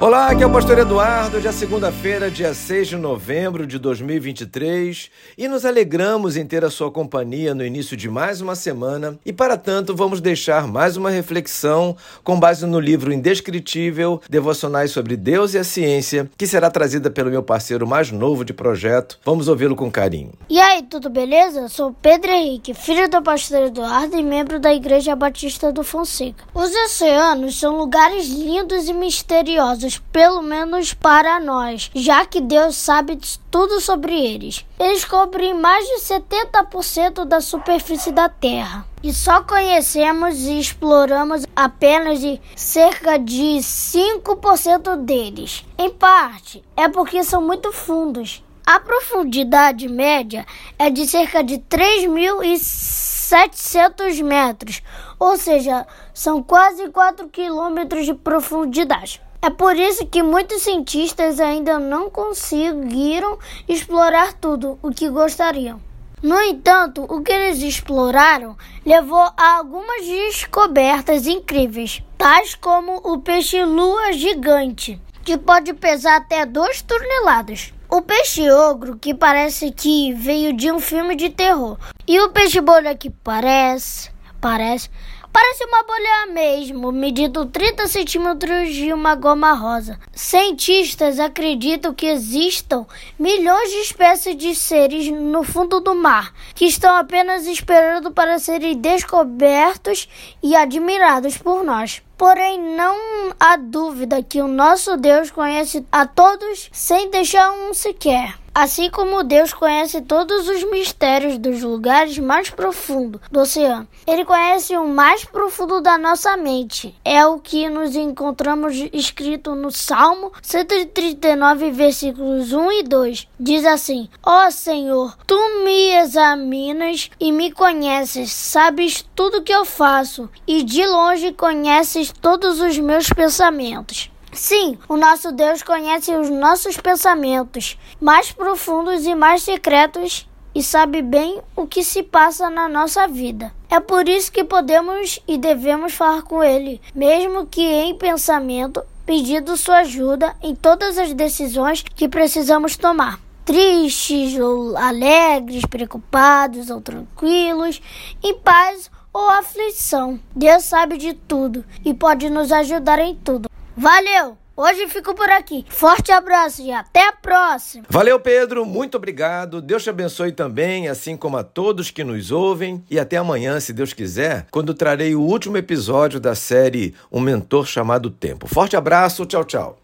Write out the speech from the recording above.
Olá, aqui é o Pastor Eduardo, hoje é segunda-feira, dia 6 de novembro de 2023, e nos alegramos em ter a sua companhia no início de mais uma semana, e para tanto vamos deixar mais uma reflexão com base no livro indescritível Devocionais sobre Deus e a Ciência, que será trazida pelo meu parceiro mais novo de projeto. Vamos ouvi-lo com carinho. E aí, tudo beleza? Sou Pedro Henrique, filho do pastor Eduardo e membro da Igreja Batista do Fonseca. Os oceanos são lugares lindos e misteriosos pelo menos para nós, já que Deus sabe tudo sobre eles. Eles cobrem mais de 70% da superfície da Terra. E só conhecemos e exploramos apenas de cerca de 5% deles. Em parte, é porque são muito fundos. A profundidade média é de cerca de 3.700 metros, ou seja, são quase 4 quilômetros de profundidade. É por isso que muitos cientistas ainda não conseguiram explorar tudo o que gostariam. No entanto, o que eles exploraram levou a algumas descobertas incríveis, tais como o peixe-lua gigante, que pode pesar até 2 toneladas. O peixe-ogro, que parece que veio de um filme de terror. E o peixe-bolha, que parece, parece, Parece uma bolha mesmo, medindo 30 centímetros de uma goma rosa. Cientistas acreditam que existam milhões de espécies de seres no fundo do mar, que estão apenas esperando para serem descobertos e admirados por nós. Porém, não há dúvida que o nosso Deus conhece a todos sem deixar um sequer. Assim como Deus conhece todos os mistérios dos lugares mais profundos do oceano, Ele conhece o mais profundo da nossa mente. É o que nos encontramos escrito no Salmo 139, versículos 1 e 2. Diz assim: Ó oh Senhor, tu me examinas e me conheces, sabes tudo que eu faço, e de longe conheces todos os meus pensamentos. Sim, o nosso Deus conhece os nossos pensamentos mais profundos e mais secretos e sabe bem o que se passa na nossa vida. É por isso que podemos e devemos falar com Ele, mesmo que em pensamento, pedindo sua ajuda em todas as decisões que precisamos tomar. Tristes ou alegres, preocupados ou tranquilos, em paz ou aflição. Deus sabe de tudo e pode nos ajudar em tudo. Valeu! Hoje fico por aqui. Forte abraço e até a próxima. Valeu, Pedro. Muito obrigado. Deus te abençoe também, assim como a todos que nos ouvem. E até amanhã, se Deus quiser, quando trarei o último episódio da série Um Mentor Chamado Tempo. Forte abraço. Tchau, tchau.